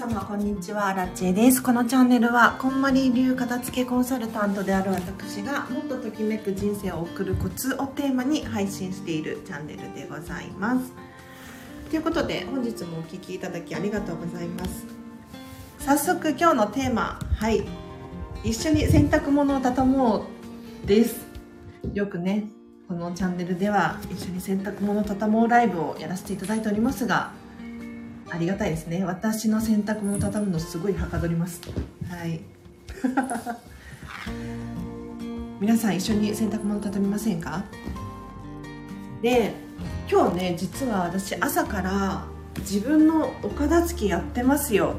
様こんにちは。ラッチェです。このチャンネルはこんまり流片付けコンサルタントである私がもっとときめく人生を送るコツをテーマに配信しているチャンネルでございます。ということで本日もお聴きいただきありがとうございます。早速今日のテーマはい。一緒に洗濯物を畳もうです。よくねこのチャンネルでは一緒に洗濯物を畳もうライブをやらせていただいておりますがありがたいですね。私の洗濯物畳むのすごいはかどりますはい。皆さん一緒に洗濯物畳みませんか？で今日ね実は私朝から自分のお片付けやってますよ。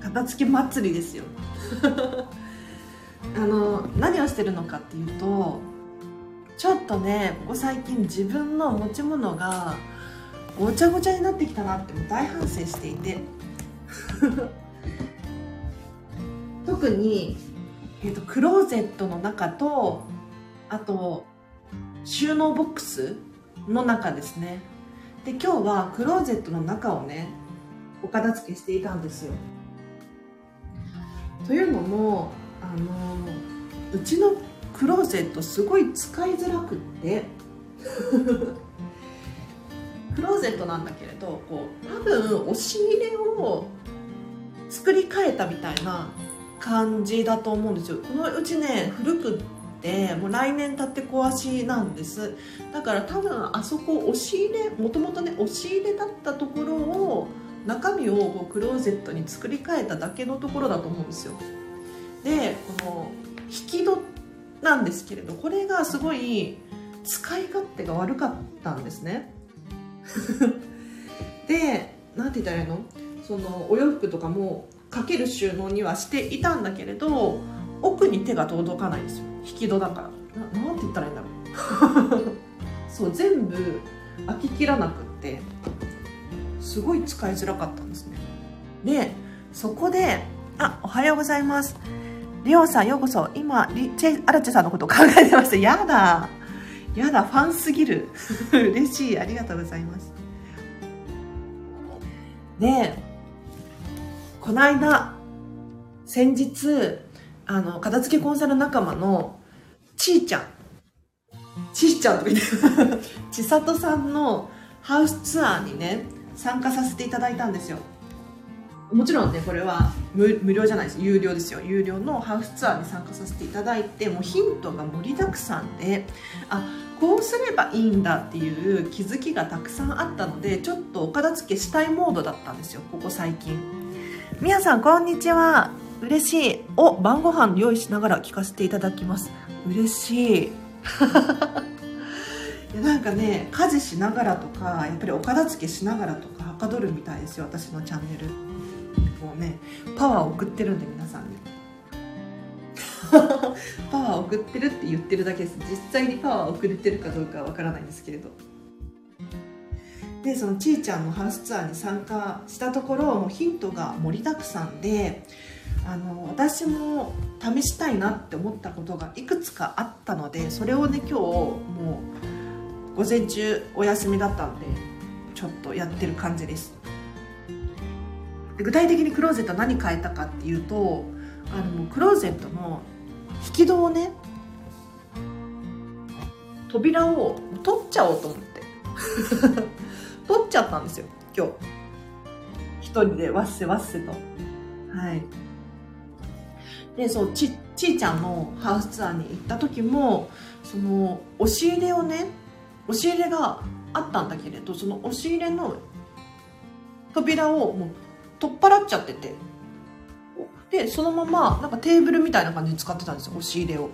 片付け祭りですよ。あの何をしてるのかっていうとちょっとねここ最近自分の持ち物がごちゃごちゃになってきたなっても大反省していて。特に、えーと、クローゼットの中とあと収納ボックスの中ですね。で今日はクローゼットの中をねお片付けしていたんですよ。というのもあのうちのクローゼットすごい使いづらくって。クローゼットなんだけれどこう多分押し入れを作り変えたみたいな感じだと思うんですよ。このうちね古くってもう来年経って壊しなんです。だから多分あそこ押し入れもともとね押し入れだったところを中身をこうクローゼットに作り変えただけのところだと思うんですよ。でこの引き戸なんですけれどこれがすごい使い勝手が悪かったんですね。で何て言ったらいいの？そのお洋服とかもかける収納にはしていたんだけれど奥に手が届かないんですよ。引き戸だから。ななんて言ったらいいんだろう。そう全部開ききらなくってすごい使いづらかったんですね。でそこであおはようございます。リオさんようこそ。今リチェアラチェさんのこと考えてましたやだ。やだファンすぎる。嬉しいありがとうございます。でこの間先日あの片付けコンサル仲間のちーちゃん。ちーちゃんとか言って 千里さんのハウスツアーにね参加させていただいたんですよもちろんねこれは無料じゃないです有料ですよ。有料のハウスツアーに参加させていただいてもうヒントが盛りだくさんであこうすればいいんだっていう気づきがたくさんあったのでちょっとお片付けしたいモードだったんですよ。ここ最近。みやさんこんにちは。嬉しい。お晩ご飯用意しながら聞かせていただきます。嬉しい。なんかね家事しながらとかやっぱりお片付けしながらとかはかどるみたいですよ私のチャンネルもうねパワーを送ってるんで皆さんに パワーを送ってるって言ってるだけです。実際にパワーを送れてるかどうかはわからないんですけれど。でそのちーちゃんのハウスツアーに参加したところもうヒントが盛りだくさんであの私も試したいなって思ったことがいくつかあったのでそれをね今日もう午前中お休みだったんでちょっとやってる感じです。で具体的にクローゼット何変えたかっていうとあのクローゼットの引き戸をね扉を取っちゃおうと思って。取っちゃったんですよ今日。一人でわっせわっせと。はい。でそうちちーちゃんのハウスツアーに行った時もその押し入れをね押し入れがあったんだけれどその押し入れの扉をもう取っ払っちゃってて。でそのままなんかテーブルみたいな感じに使ってたんですよ押し入れを。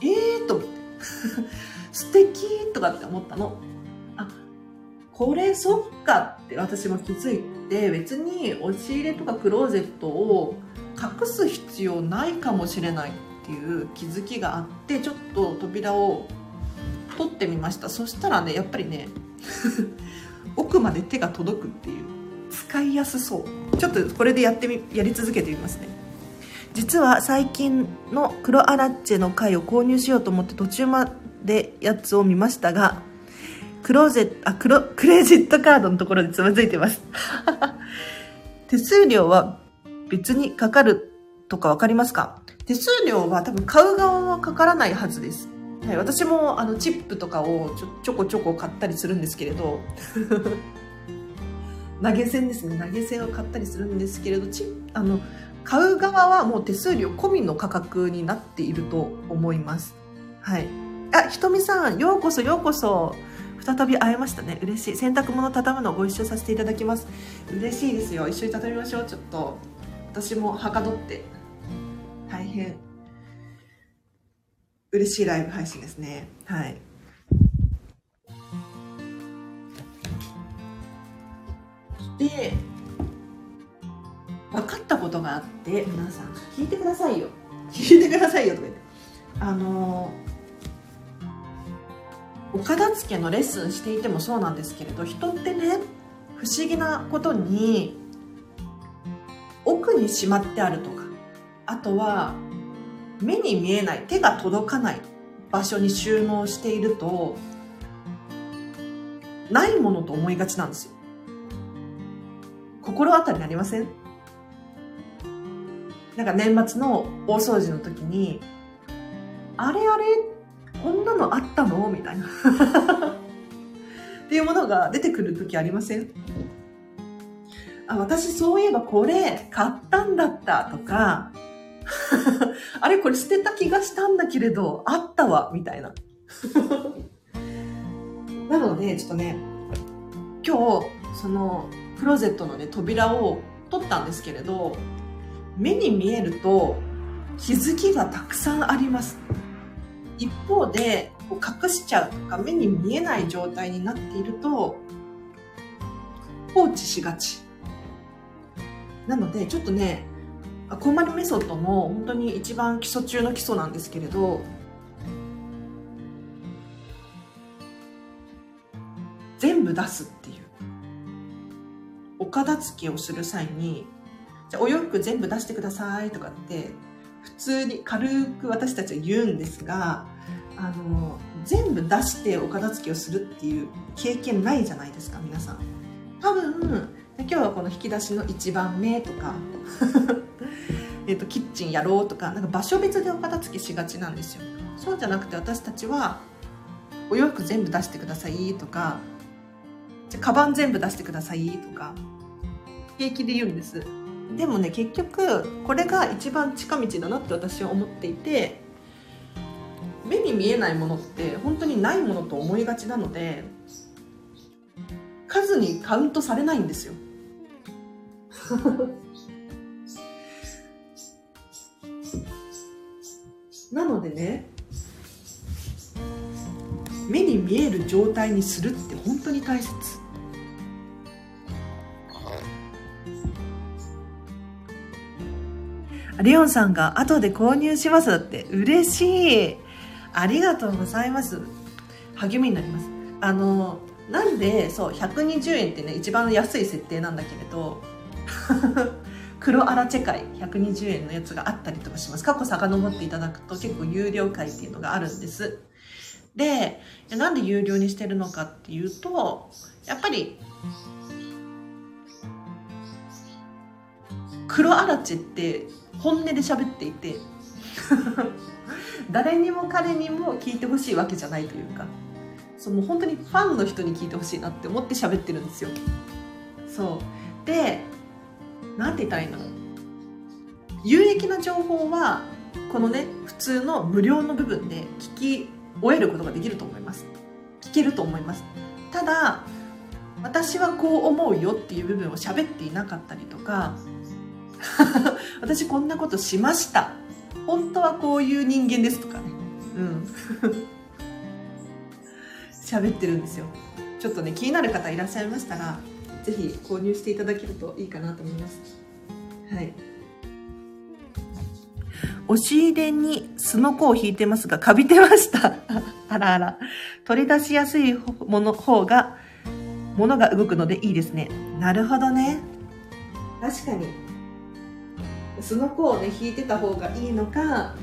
えーと思って。素敵とかって思ったの。あこれそっかって私も気づいて別に押し入れとかクローゼットを隠す必要ないかもしれないっていう気づきがあってちょっと扉を取ってみました。そしたらねやっぱりね 奥まで手が届くっていう。使いやすそう。ちょっとこれでやってみやり続けてみますね。実は最近の黒アラッチェの回を購入しようと思って途中までやつを見ましたがクローゼットあクロクレジットカードのところでつまずいてます。手数料は別にかかるとかわかりますか？手数料は多分買う側はかからないはずです。はい、私もあのチップとかをちょこちょこ買ったりするんですけれど。投げ銭ですね。投げ銭を買ったりするんですけれどチあの買う側はもう手数料込みの価格になっていると思います。はい。あひとみさんようこそようこそ。再び会えましたね。嬉しい。洗濯物畳むのをご一緒させていただきます。嬉しいですよ。一緒に畳みましょう。ちょっと私もはかどって。大変。嬉しいライブ配信ですね。はい。で、分かったことがあって、皆さん、聞いてくださいよ。聞いてくださいよとか言って。あの、お片付けのレッスンしていてもそうなんですけれど、人ってね、不思議なことに、奥にしまってあるとか、あとは目に見えない手が届かない場所に収納しているとないものと思いがちなんですよ心当たりありません？なんか年末の大掃除の時にあれあれ？こんなのあったの？みたいな。っていうものが出てくる時ありません？あ私そういえばこれ買ったんだったとか。あれこれ捨てた気がしたんだけれど、あったわ、みたいな。なので、ちょっとね、今日、その、クローゼットのね、扉を取ったんですけれど、目に見えると気づきがたくさんあります。一方で、隠しちゃうとか目に見えない状態になっていると、放置しがち。なので、ちょっとね、こんまりメソッドも本当に一番基礎中の基礎なんですけれど全部出すっていうお片付けをする際にじゃお洋服全部出してくださいとかって普通に軽く私たちは言うんですがあの全部出してお片付けをするっていう経験ないじゃないですか皆さん。多分今日はこの引き出しの1番目とか えとキッチンやろうとかなんか場所別でお片付けしがちなんですよ。そうじゃなくて私たちはお洋服全部出してくださいとかじゃカバン全部出してくださいとか。平気で言うんです。でもね結局これが一番近道だなって私は思っていて目に見えないものって本当にないものと思いがちなので数にカウントされないんですよ。なのでね目に見える状態にするって本当に大切。レオンさんが後で購入しますだって嬉しいありがとうございます励みになりますあのなんでそう120円ってね一番安い設定なんだけれど 黒アラチェ会120円のやつがあったりとかします。過去遡っていただくと結構有料会っていうのがあるんです。で、なんで有料にしてるのかっていうと、やっぱり、黒アラチェって本音で喋っていて誰にも彼にも聞いてほしいわけじゃないというか、そうもう本当にファンの人に聞いてほしいなって思って喋ってるんですよ。そう。で、なんて言ったらいいの有益な情報はこのね普通の無料の部分で聞き終えることができると思います聞けると思いますただ私はこう思うよっていう部分を喋っていなかったりとか 私こんなことしました本当はこういう人間ですとかねうん 喋ってるんですよちょっとね気になる方いらっしゃいましたらぜひ購入していただけるといいかなと思います。はい。押し入れにすのこを引いてますが、カビてました。あらあら。取り出しやすいもの方が、ものが動くのでいいですね。なるほどね。確かに。すのこをね、引いてた方がいいのか、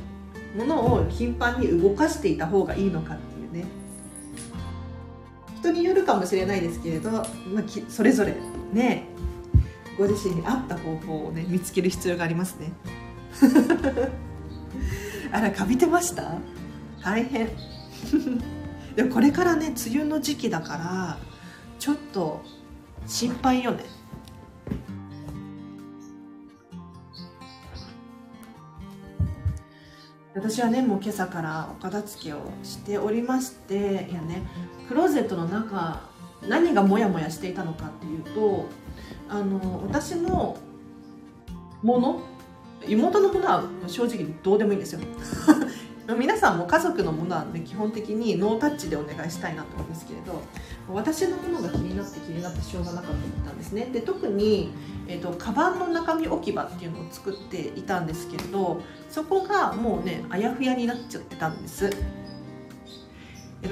ものを頻繁に動かしていた方がいいのかっていうね。人によるかもしれないですけれど、まあ、それぞれねご自身に合った方法をね見つける必要がありますね。あらかびてました？大変。でもこれからね梅雨の時期だからちょっと心配よね。私はねもう今朝からお片付けをしておりましていやね。クローゼットの中何がモヤモヤしていたのかっていうとあの私のもの妹のものは正直どうでもいいんですよ。皆さんも家族のものはね基本的にノータッチでお願いしたいなと思うんですけれど私のものが気になって気になってしょうがなかったんですね。で特に、えーと、カバンの中身置き場っていうのを作っていたんですけれどそこがもうねあやふやになっちゃってたんです。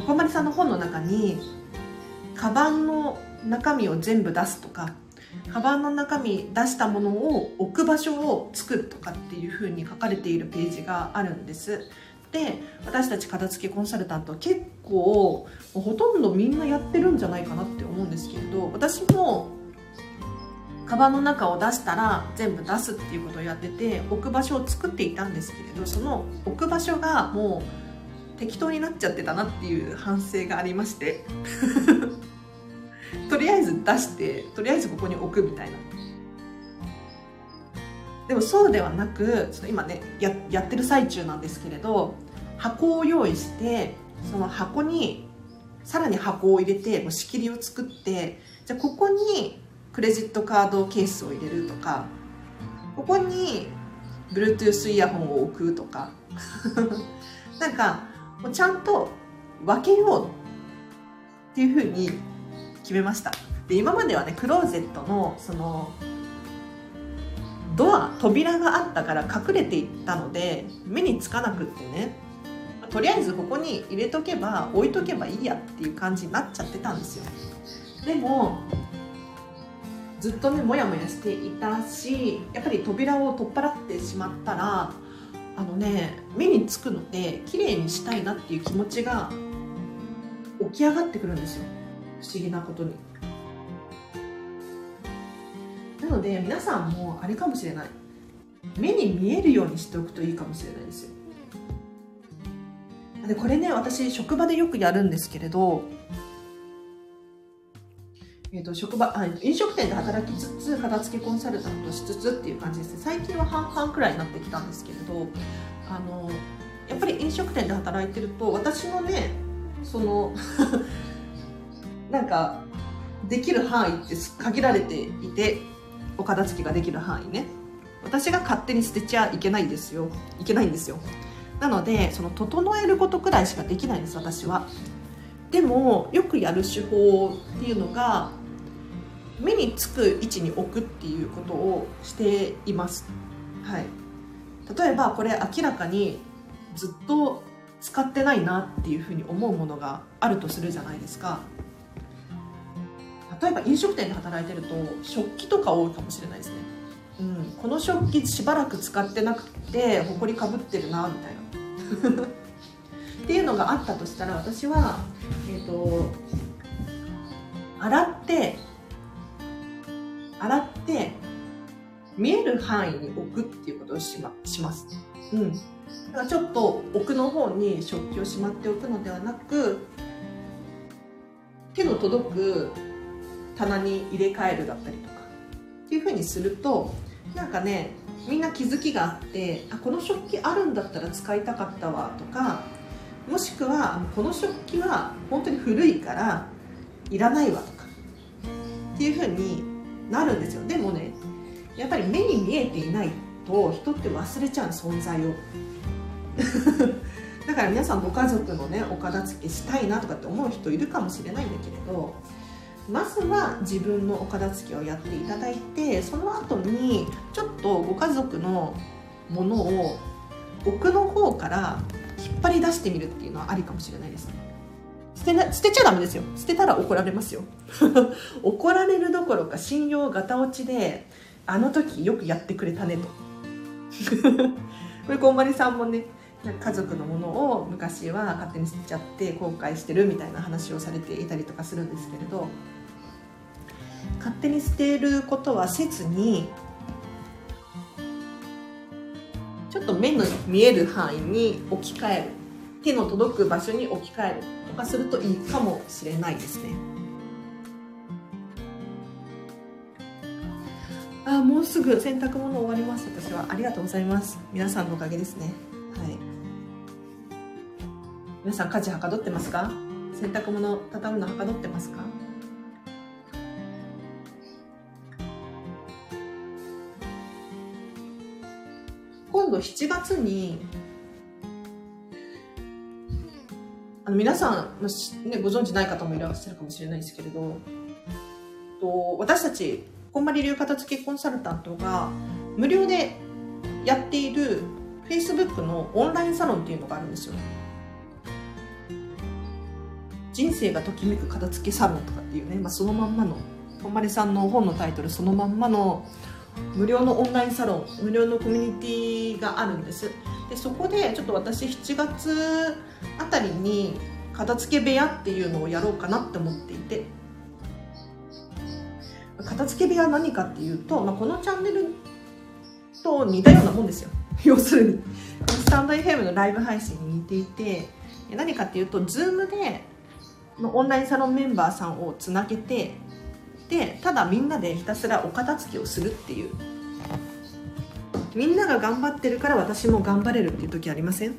小丸さんの本の中にカバンの中身を全部出すとかカバンの中身出したものを置く場所を作るとかっていう風に書かれているページがあるんです。で私たち片付けコンサルタント結構ほとんどみんなやってるんじゃないかなって思うんですけれど私もカバンの中を出したら全部出すっていうことをやってて置く場所を作っていたんですけれどその置く場所がもう適当になっちゃってたなっていう反省がありまして。とりあえず出してとりあえずここに置くみたいな。でもそうではなくちょっと今ねややってる最中なんですけれど箱を用意してその箱にさらに箱を入れて仕切りを作ってじゃあここにクレジットカードケースを入れるとかここに Bluetooth イヤホンを置くとか なんかもうちゃんと分けようっていうふうに決めました。で今まではねクローゼットのそのドア扉があったから隠れていったので目につかなくってねとりあえずここに入れとけば置いとけばいいやっていう感じになっちゃってたんですよ。でもずっとねモヤモヤしていたしやっぱり扉を取っ払ってしまったらあのね目につくので綺麗にしたいなっていう気持ちが起き上がってくるんですよ。不思議なことに。なので皆さんもあれかもしれない。目に見えるようにしておくといいかもしれないですよ。でこれね私職場でよくやるんですけれどえーと、職場あ飲食店で働きつつ片付けコンサルタントしつつっていう感じですね。最近は半々くらいになってきたんですけれどあのやっぱり飲食店で働いてると私のねその なんかできる範囲って限られていてお片付けができる範囲ね。私が勝手に捨てちゃいけないですよ。いけないんですよ。なのでその整えることくらいしかできないんです私は。でもよくやる手法っていうのが目につく位置に置くっていうことをしています。はい。例えばこれ明らかにずっと使ってないなっていうふうに思うものがあるとするじゃないですか。例えば飲食店で働いてると食器とか多いかもしれないですね、うん、この食器しばらく使ってなくてほこりかぶってるなみたいな。っていうのがあったとしたら私はえっ、ー、と洗って洗って見える範囲に置くっていうことをし,、ま、します、うん、だからちょっと奥の方に食器をしまっておくのではなく手の届く棚に入れ替えるだったりとかっていうふうにするとなんかねみんな気づきがあってあこの食器あるんだったら使いたかったわとかもしくはこの食器は本当に古いからいらないわとかっていうふうになるんですよ。でもねやっぱり目に見えていないと人って忘れちゃう存在を。だから皆さんご家族のねお片付けしたいなとかって思う人いるかもしれないんだけれどまずは自分のお片付けをやっていただいてその後にちょっとご家族のものを奥の方から引っ張り出してみるっていうのはありかもしれないですね。捨てな捨てちゃダメですよ。捨てたら怒られますよ。怒られるどころか信用ガタ落ちであの時よくやってくれたねと。これこんまりさんもね家族のものを昔は勝手に捨てちゃって後悔してるみたいな話をされていたりとかするんですけれど勝手に捨てることはせずにちょっと目の見える範囲に置き換える。手の届く場所に置き換えるとかするといいかもしれないですね。あもうすぐ洗濯物終わります。私はありがとうございます。皆さんのおかげですね。はい。皆さん家事はかどってますか？洗濯物畳むのはかどってますか？度7月にあの皆さん、ね、ご存知ない方もいらっしゃるかもしれないですけれどと私たちこんまり流片付けコンサルタントが無料でやっている Facebook のオンラインサロンっていうのがあるんですよ。人生がときめく片付けサロンとかっていうね、まあ、そのまんまのこんまりさんの本のタイトルそのまんまの無料のオンラインサロン無料のコミュニティがあるんです。でそこでちょっと私7月あたりに片付け部屋っていうのをやろうかなって思っていて。片付け部屋何かっていうと、まあ、このチャンネルと似たようなもんですよ。要するに。スタンド FM のライブ配信に似ていて何かっていうと Zoom でのオンラインサロンメンバーさんをつなげてでただみんなでひたすらお片付けをするっていう。みんなが頑張ってるから私も頑張れるっていう時ありません？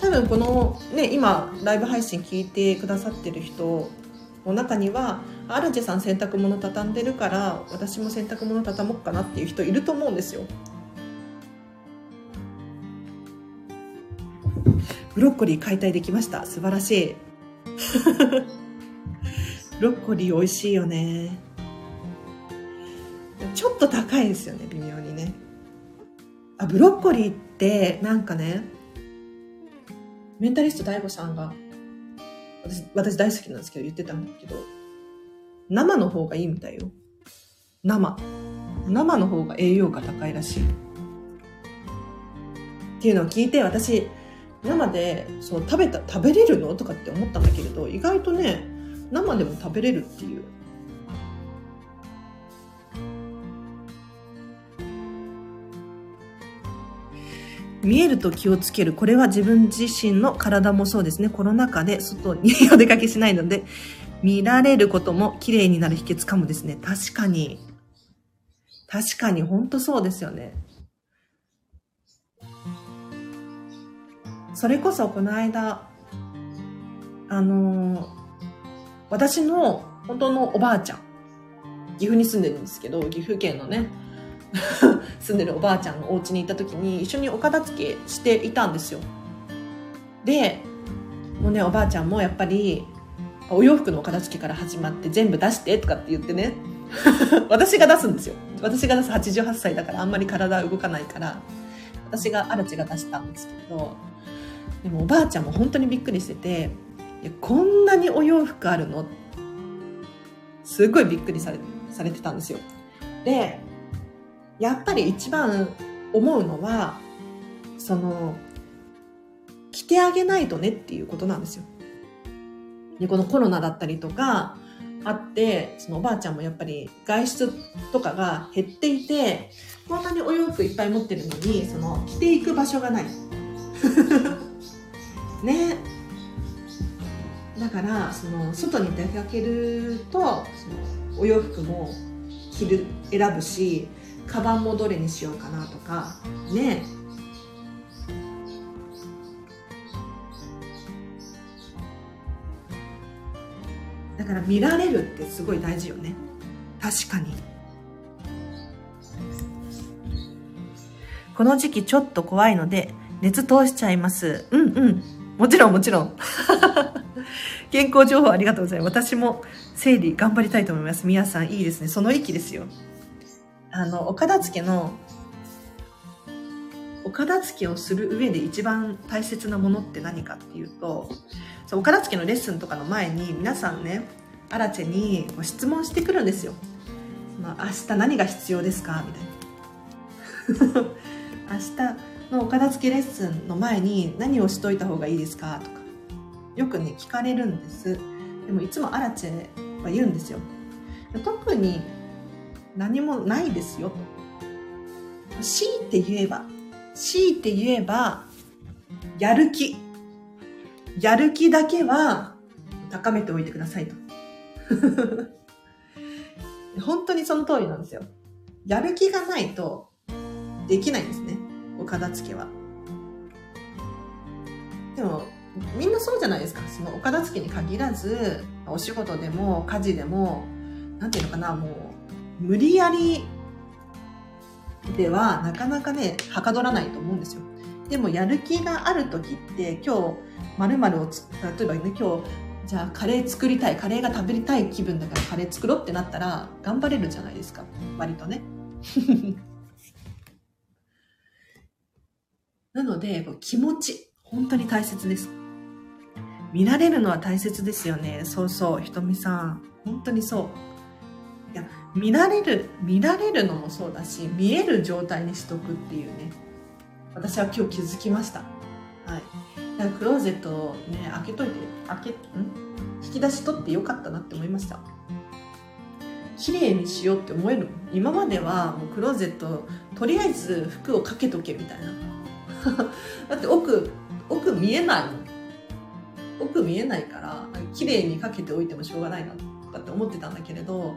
多分このね今ライブ配信聞いてくださってる人の中にはアルチェさん洗濯物畳んでるから私も洗濯物畳もうかなっていう人いると思うんですよ。ブロッコリー解体できました。素晴らしい。ブロッコリー美味しいよね。ちょっと高いですよね微妙にね。あブロッコリーってなんかねメンタリスト DAIGO さんが私私大好きなんですけど言ってたんだけど生の方がいいみたいよ。生。生の方が栄養価高いらしい。っていうのを聞いて私生でそう食べた食べれるの？とかって思ったんだけれど意外とね生でも食べれるっていう見えると気をつける。これは自分自身の体もそうですね。コロナ禍で外にお出かけしないので、見られることも綺麗になる秘訣かもですね。確かに。確かに、ほんとそうですよね。それこそこの間、あの、私の本当のおばあちゃん、岐阜に住んでるんですけど、岐阜県のね、住んでるおばあちゃんのお家に行った時に一緒にお片付けしていたんですよ。で、もうね、おばあちゃんもやっぱり、お洋服のお片付けから始まって全部出してとかって言ってね、私が出すんですよ。私が出す88歳だからあんまり体動かないから、私が、あらちが出したんですけど、でもおばあちゃんも本当にびっくりしてて、こんなにお洋服あるの？すごいびっくりされされてたんですよ。で、やっぱり一番思うのは、その、着てあげないとねっていうことなんですよ。で、このコロナだったりとか、あって、そのおばあちゃんもやっぱり外出とかが減っていて、こんなにお洋服いっぱい持ってるのに、その着ていく場所がない。ね。だから、その外に出かけると、お洋服も着る、選ぶし、カバンもどれにしようかなとかね。だから見られるってすごい大事よね。確かに。この時期ちょっと怖いので熱通しちゃいます。うんうん。もちろんもちろん。健康情報ありがとうございます。私も整理頑張りたいと思います。みやさんいいですね。その域ですよ。あの、お片付けの、お片付けをする上で一番大切なものって何かっていうと、そうお片付けのレッスンとかの前に皆さんね、アラチェにご質問してくるんですよ。まあ、明日何が必要ですか？みたいな。明日のお片付けレッスンの前に何をしといた方がいいですか？とか、よくね、聞かれるんです。でもいつもアラチェは言うんですよ。特に何もないですよと。強いて言えば、強いて言えば、やる気。やる気だけは高めておいてくださいと。本当にその通りなんですよ。やる気がないとできないんですね。お片付けは。でも、みんなそうじゃないですか。そのお片付けに限らず、お仕事でも家事でも、なんていうのかな、もう、無理やりではなかなかね、はかどらないと思うんですよ。でもやる気がある時って今日〇〇をつ、例えばね、今日じゃあカレー作りたい、カレーが食べたい気分だからカレー作ろうってなったら頑張れるじゃないですか。割とね。なので、気持ち、本当に大切です。見られるのは大切ですよね。そうそう、ひとみさん。本当にそう。いや、見られる、見られるのもそうだし、見える状態にしとくっていうね。私は今日気づきました。はい。だからクローゼットをね、開けといて、開け、ん？引き出し取ってよかったなって思いました。綺麗にしようって思える今まではもうクローゼット、とりあえず服をかけとけみたいな。だって奥、奥見えないもん。奥見えないから、綺麗にかけておいてもしょうがないなとかって思ってたんだけれど、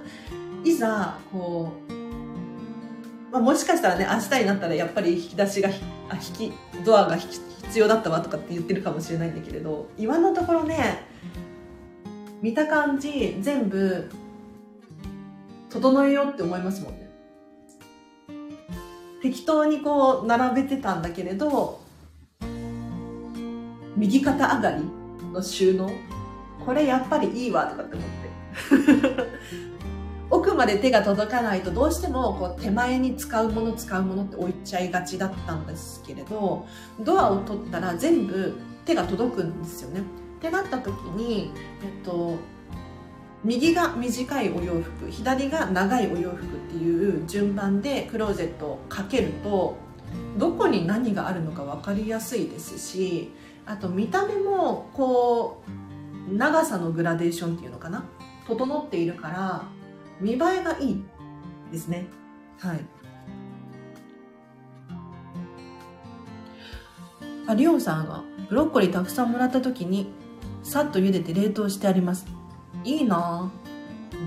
いざ、こう、まあ、もしかしたらね、明日になったらやっぱり引き出しが、あ、引き、ドアが必要だったわとかって言ってるかもしれないんだけれど、今のところね、見た感じ、全部、整えようって思いますもんね。適当にこう、並べてたんだけれど、右肩上がりの収納？これやっぱりいいわとかって思って 奥まで手が届かないとどうしてもこう手前に使うもの使うものって置いちゃいがちだったんですけれどドアを取ったら全部手が届くんですよね。ってなった時に、えっと、右が短いお洋服左が長いお洋服っていう順番でクローゼットをかけるとどこに何があるのか分かりやすいですしあと見た目もこう長さのグラデーションっていうのかな？整っているから見栄えがいいですね。はい。あリオンさんがブロッコリーたくさんもらった時にさっと茹でて冷凍してあります。いいな。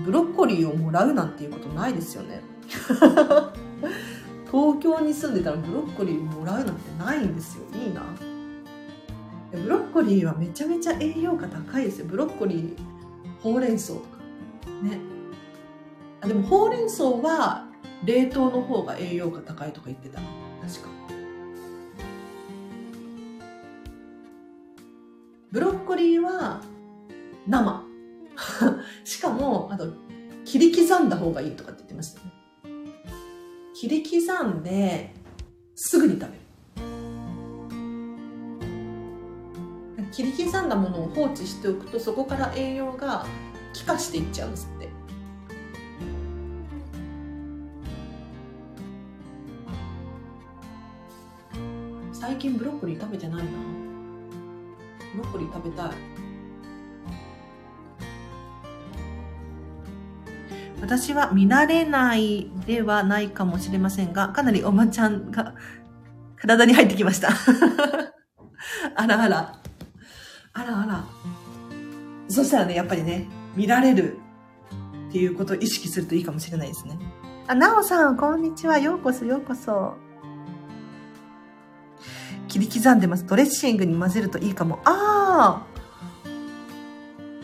ブロッコリーをもらうなんていうことないですよね。東京に住んでたらブロッコリーもらうなんてないんですよ。いいな。ブロッコリーはめちゃめちゃ栄養価高いですよ。ブロッコリーほうれん草とか。ね。あでもほうれん草は冷凍の方が栄養価高いとか言ってた。確か。ブロッコリーは生。しかもあと切り刻んだ方がいいとかって言ってましたね。切り刻んですぐに食べる。切り刻んだものを放置しておくとそこから栄養が気化していっちゃうんですって最近ブロッコリー食べてないなブロッコリー食べたい私は見慣れないではないかもしれませんが、かなりおばちゃんが体に入ってきました。あらあら。あらあら。そしたらね、やっぱりね、見られるっていうことを意識するといいかもしれないですね。あ、なおさん、こんにちは。ようこそ、ようこそ。切り刻んでます。ドレッシングに混ぜるといいかも。ああ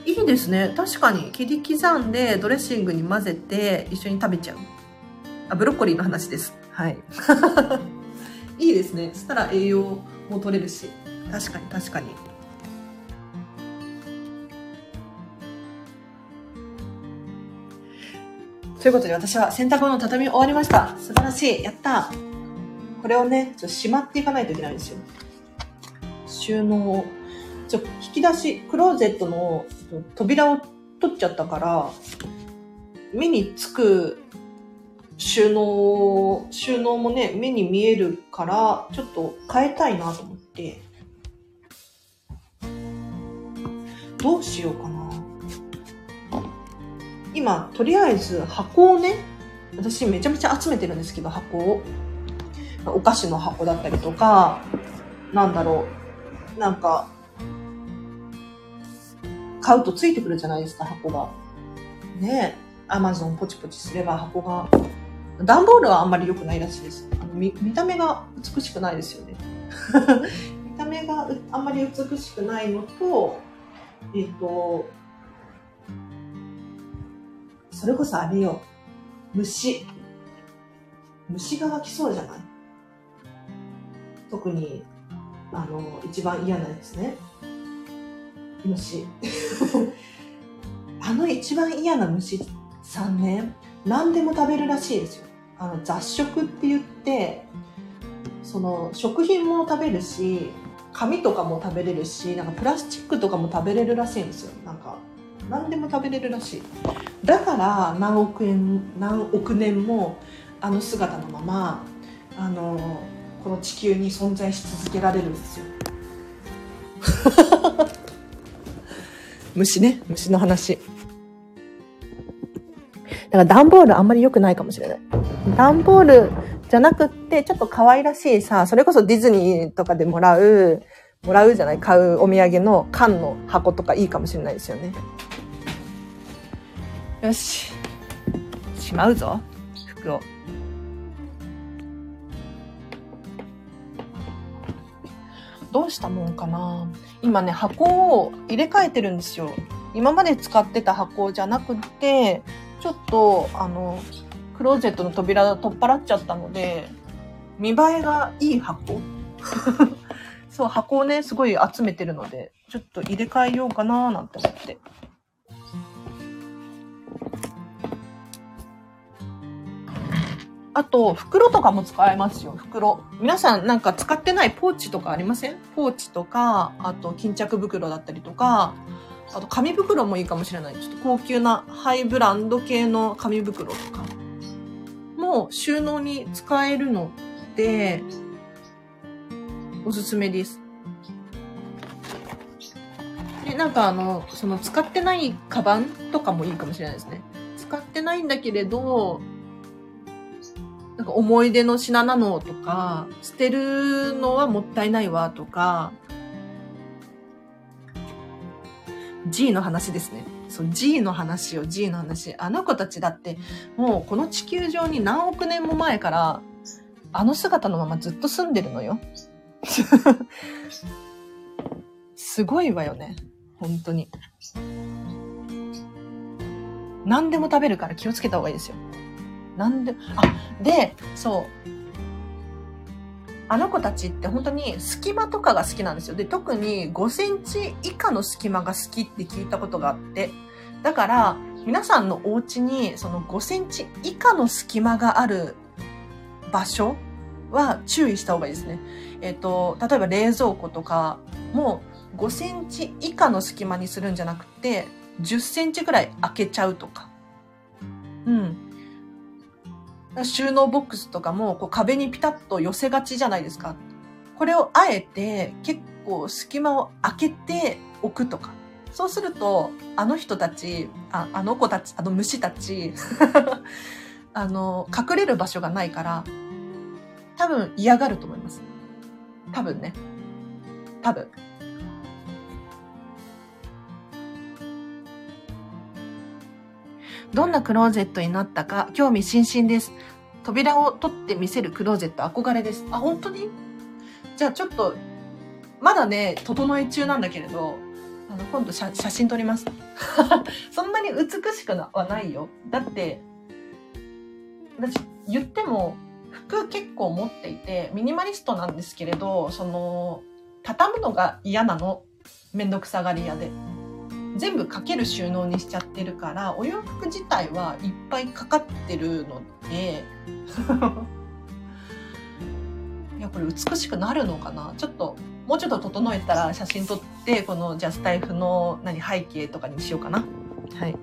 いいですね。確かに。切り刻んでドレッシングに混ぜて一緒に食べちゃう。あ、ブロッコリーの話です。はい。いいですね。そしたら栄養も取れるし。確かに、確かに。ということで私は洗濯物の畳み終わりました。素晴らしい。やったこれをね、ちょっとしまっていかないといけないんですよ。収納を。ちょ、引き出し、クローゼットの扉を取っちゃったから、目につく収納、収納もね、目に見えるから、ちょっと変えたいなと思って。どうしようかな。今、とりあえず箱をね、私めちゃめちゃ集めてるんですけど、箱を。お菓子の箱だったりとか、なんだろう。なんか、買うとついてくるじゃないですか、箱が。ねアマゾンポチポチすれば箱が。段ボールはあんまり良くないらしいです。あの見見た目が美しくないですよね。見た目があんまり美しくないのと、えっ、ー、と、それこそあれよ、虫。虫が湧きそうじゃない？特に、あの、一番嫌なやつね。虫。あの一番嫌な虫さんね、何でも食べるらしいですよ。あの雑食って言って、その食品も食べるし、紙とかも食べれるし、なんかプラスチックとかも食べれるらしいんですよ。なんか、何でも食べれるらしい。だから何億円、何億年もあの姿のまま、あの、この地球に存在し続けられるんですよ。虫ね、虫の話。だから段ボールあんまり良くないかもしれない。段ボールじゃなくって、ちょっと可愛らしいさ、それこそディズニーとかでもらう、もらうじゃない買うお土産の缶の箱とかいいかもしれないですよね。よし。しまうぞ。服を。どうしたもんかな今ね、箱を入れ替えてるんですよ。今まで使ってた箱じゃなくて、ちょっと、あの、クローゼットの扉取っ払っちゃったので、見栄えがいい箱 そう、箱をね、すごい集めてるので、ちょっと入れ替えようかななんて思って。あと、袋とかも使えますよ、袋。皆さんなんか使ってないポーチとかありません？ポーチとか、あと巾着袋だったりとか、あと紙袋もいいかもしれない。ちょっと高級なハイブランド系の紙袋とかも収納に使えるので、おすすめです。で、なんかあの、その使ってないカバンとかもいいかもしれないですね。使ってないんだけれど、なんか思い出の品なのとか、捨てるのはもったいないわとか、G の話ですね。そう、G の話よ、G の話。あの子たちだって、もうこの地球上に何億年も前から、あの姿のままずっと住んでるのよ。すごいわよね。本当に。何でも食べるから気をつけた方がいいですよ。何で、あ、で、そう。あの子たちって本当に隙間とかが好きなんですよ。で、特に5センチ以下の隙間が好きって聞いたことがあって。だから、皆さんのお家にその5センチ以下の隙間がある場所は注意した方がいいですね。えっ、ー、と、例えば冷蔵庫とかも5センチ以下の隙間にするんじゃなくて、10センチぐらい開けちゃうとか。うん。収納ボックスとかもこう壁にピタッと寄せがちじゃないですか。これをあえて結構隙間を開けておくとか。そうすると、あの人たち、ああの子たち、あの虫たち あの、隠れる場所がないから、多分嫌がると思います。多分ね。多分。どんなクローゼットになったか興味津々です。扉を取って見せるクローゼット憧れです。あ、本当に？じゃあちょっと、まだね、整え中なんだけれど、あの、今度写真撮ります。そんなに美しくはないよ。だって、私、言っても、服結構持っていて、ミニマリストなんですけれど、その、畳むのが嫌なの。めんどくさがり屋で。全部かける収納にしちゃってるからお洋服自体はいっぱいかかってるので いやこれ美しくなるのかな？ちょっともうちょっと整えたら写真撮ってこのじゃあスタイフの何背景とかにしようかな。はい。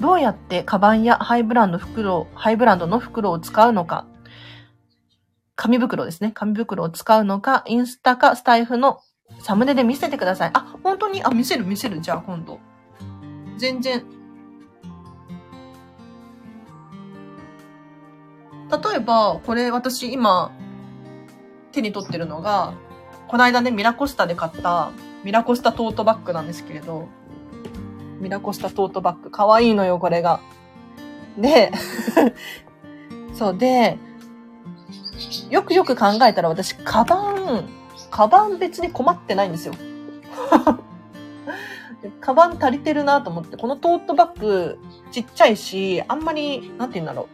どうやってカバンやハイブランド袋、ハイブランドの袋を使うのか紙袋ですね。紙袋を使うのか、インスタかスタイフのサムネで見せてください。あ、本当に？あ、見せる見せる。じゃあ今度。全然。例えば、これ私今、手に取ってるのが、この間ね、ミラコスタで買った、ミラコスタトートバッグなんですけれど、ミラコスタトートバッグ。かわいいのよ、これが。で、そうで、よくよく考えたら私、カバン、カバン別に困ってないんですよ。カバン足りてるなと思って、このトートバッグちっちゃいし、あんまり、なんて言うんだろ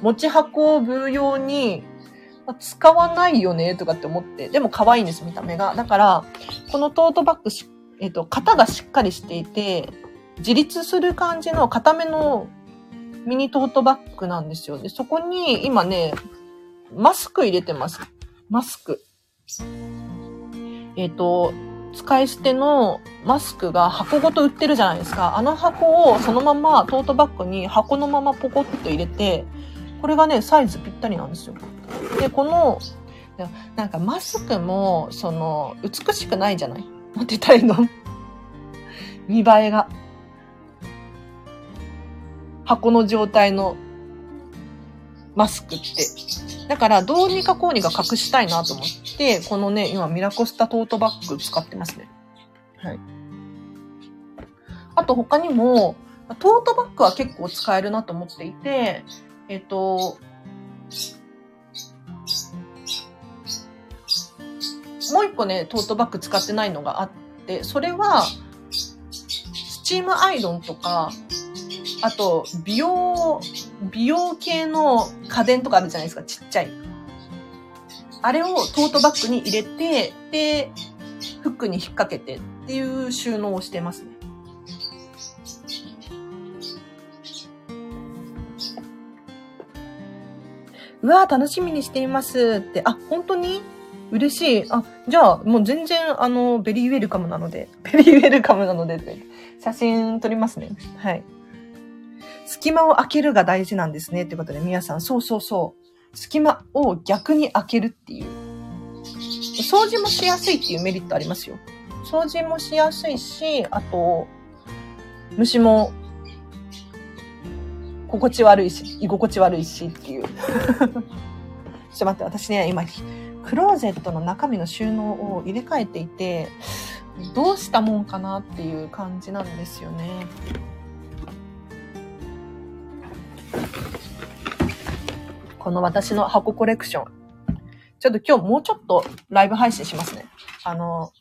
う。持ち運ぶ用に使わないよねとかって思って、でも可愛いんです、見た目が。だから、このトートバッグし、えっ、と、型がしっかりしていて、自立する感じの固めのミニトートバッグなんですよ。で、そこに今ね、マスク入れてます。マスク。えっ、と、使い捨てのマスクが箱ごと売ってるじゃないですか。あの箱をそのままトートバッグに箱のままポコッと入れて、これがね、サイズぴったりなんですよ。で、この、なんかマスクも、その、美しくないじゃない？なんて言ったらいいの？見栄えが。箱の状態のマスクって。だから、どうにかこうにか隠したいなと思って、このね、今、ミラコスタトートバッグ使ってますね。はい。あと他にも、トートバッグは結構使えるなと思っていて、えっと、もう一個ね、トートバッグ使ってないのがあって、それは、スチームアイロンとか、あと、美容、美容系の家電とかあるじゃないですか、ちっちゃい。あれをトートバッグに入れて、で、フックに引っ掛けてっていう収納をしてますね。うわー楽しみにしていますって。あ、本当に？嬉しい。あ、じゃあ、もう全然、あの、 very welcome なので、 very welcome なので、写真撮りますね。はい。隙間を開けるが大事なんですね。ってことで、みやさん、そうそうそう。隙間を逆に開けるっていう。掃除もしやすいっていうメリットありますよ。掃除もしやすいし、あと、虫も心地悪いし、居心地悪いしっていう。ちょっと待って、私ね、今、クローゼットの中身の収納を入れ替えていて、どうしたもんかなっていう感じなんですよね。この私の箱コレクション。ちょっと今日もうちょっとライブ配信しますね。あの、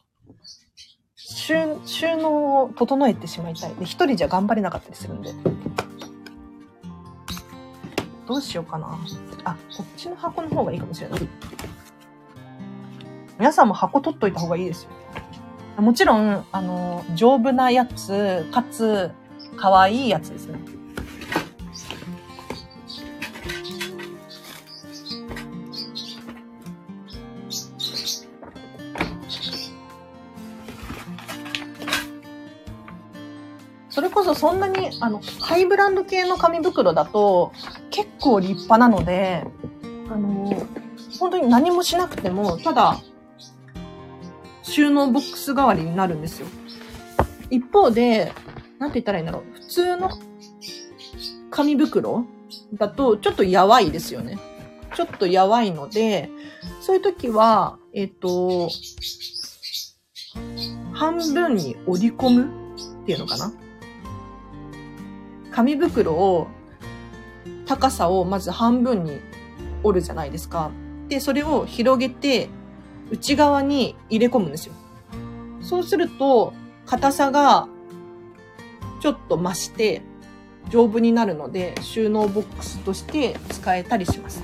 収収納を整えてしまいたい。で、一人じゃ頑張れなかったりするんで。どうしようかな。あ、こっちの箱の方がいいかもしれない。皆さんも箱取っといた方がいいですよ。もちろん、あの、丈夫なやつ、かつ、可愛いやつですね。こそそんなに、あの、ハイブランド系の紙袋だと結構立派なので、あの、本当に何もしなくても、ただ、収納ボックス代わりになるんですよ。一方で、なんて言ったらいいんだろう。普通の紙袋だとちょっとやわいですよね。ちょっとやわいので、そういう時は、えっ、と、半分に折り込むっていうのかな紙袋を、高さをまず半分に折るじゃないですか。で、それを広げて、内側に入れ込むんですよ。そうすると、硬さがちょっと増して、丈夫になるので、収納ボックスとして使えたりします。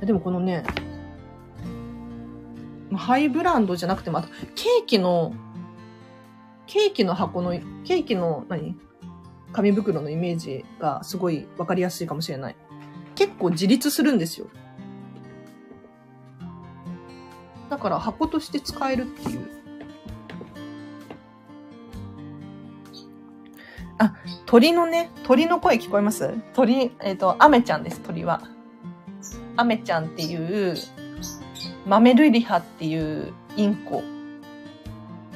でもこのね、ハイブランドじゃなくても、あと、ケーキの、ケーキの箱の、ケーキの何、紙袋のイメージがすごいわかりやすいかもしれない。結構自立するんですよ。だから箱として使えるっていう。あ、鳥のね、鳥の声聞こえます？鳥、えっ、と、アメちゃんです、鳥は。アメちゃんっていうマメルリハっていうインコ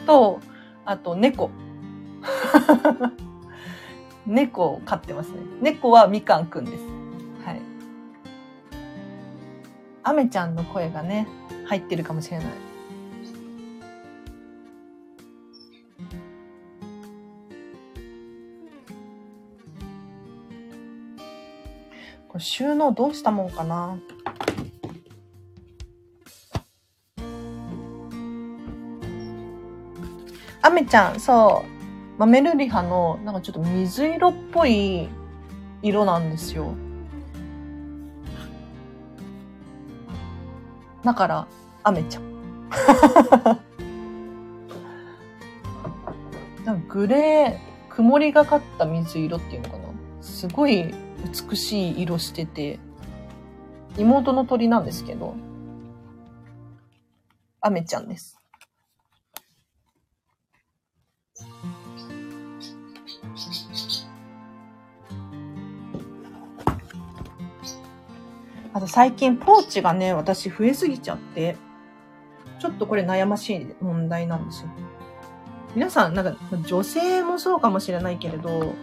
と、あと猫。猫を飼ってますね。猫はみかんくんです。はい。アメちゃんの声がね、入ってるかもしれない。収納どうしたもんかな？アメちゃん、そう。マメルリハの、なんかちょっと水色っぽい色なんですよ。だから、アメちゃん。なんかグレー、曇りがかった水色っていうのかな。すごい美しい色してて、妹の鳥なんですけど、アメちゃんです。あと最近ポーチがね、私増えすぎちゃって、ちょっとこれ悩ましい問題なんですよ。皆さん、なんか女性もそうかもしれないけれど、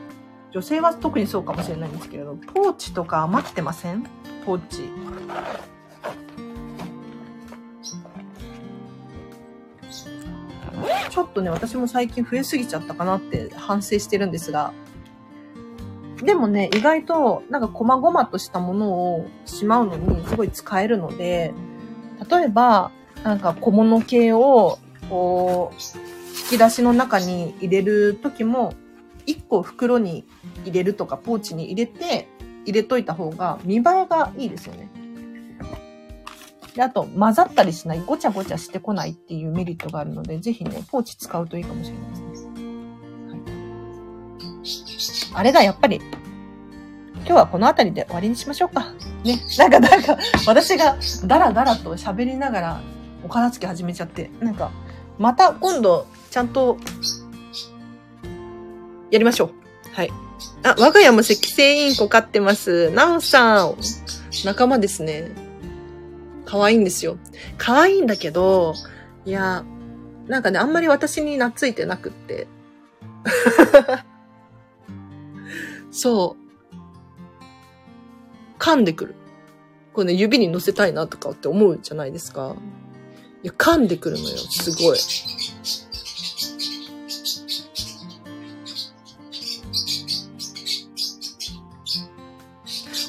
女性は特にそうかもしれないんですけれど、ポーチとか余ってません？ポーチ。ちょっとね、私も最近増えすぎちゃったかなって反省してるんですが、でもね、意外となんか細々としたものをしまうのにすごい使えるので、例えば、なんか小物系を、こう、引き出しの中に入れるときも、一個袋に入れるとかポーチに入れて入れといた方が見栄えがいいですよね。で、あと混ざったりしない、ごちゃごちゃしてこないっていうメリットがあるので、ぜひね、ポーチ使うといいかもしれないです。あれだ、やっぱり、今日はこの辺りで終わりにしましょうか。ね。なんか、なんか、私がダラダラと喋りながらお片付け始めちゃって、なんか、また今度、ちゃんとやりましょう。はい。あ、我が家も赤星インコ飼ってます。なおさん。仲間ですね。可愛いんですよ。可愛いんだけど、いや、なんかね、あんまり私に懐いてなくって。そう。噛んでくる。これね、指に乗せたいなとかって思うじゃないですか。いや、噛んでくるのよ。すごい。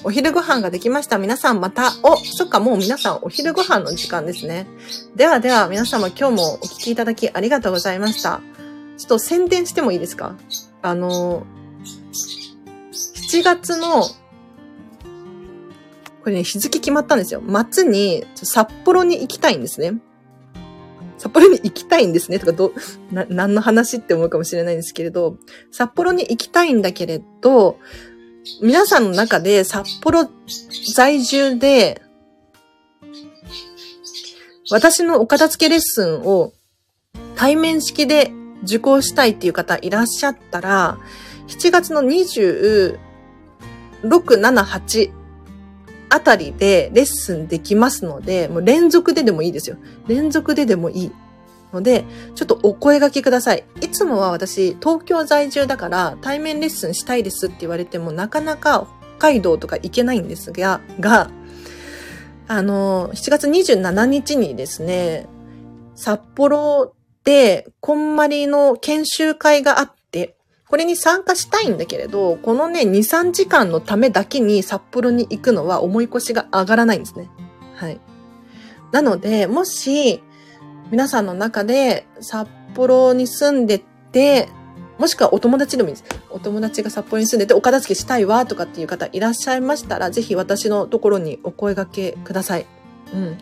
お昼ご飯ができました。皆さんまた、お、そっか、もう皆さんお昼ご飯の時間ですね。ではでは、皆様今日もお聞きいただきありがとうございました。ちょっと宣伝してもいいですか？あの、7月の、これね、日付決まったんですよ。末に札幌に行きたいんですね。札幌に行きたいんですね。とか、ど、な、何の話って思うかもしれないんですけれど、札幌に行きたいんだけれど、皆さんの中で札幌在住で、私のお片付けレッスンを対面式で受講したいっていう方いらっしゃったら、7月の6、7、8あたりでレッスンできますので、もう連続ででもいいですよ。連続ででもいい。ので、ちょっとお声掛けください。いつもは私、東京在住だから対面レッスンしたいですって言われても、なかなか北海道とか行けないんですが、が、あの、7月27日にですね、札幌で、こんまりの研修会があっ、これに参加したいんだけれど、このね、2、3時間のためだけに札幌に行くのは思い越しが上がらないんですね。はい。なので、もし、皆さんの中で札幌に住んでて、もしくはお友達でもいいです。お友達が札幌に住んでてお片付けしたいわとかっていう方いらっしゃいましたら、ぜひ私のところにお声掛けください。うん。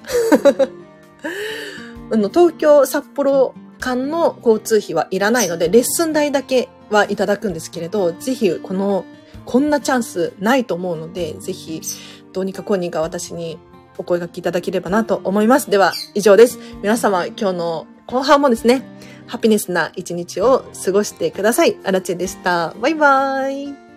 あの、東京、札幌間の交通費はいらないので、レッスン代だけはいただくんですけれど、ぜひこの、こんなチャンスないと思うので、ぜひ、どうにかこうにか私にお声掛けいただければなと思います。では、以上です。皆様、今日の後半もですね、ハピネスな一日を過ごしてください。あらちでした。バイバーイ。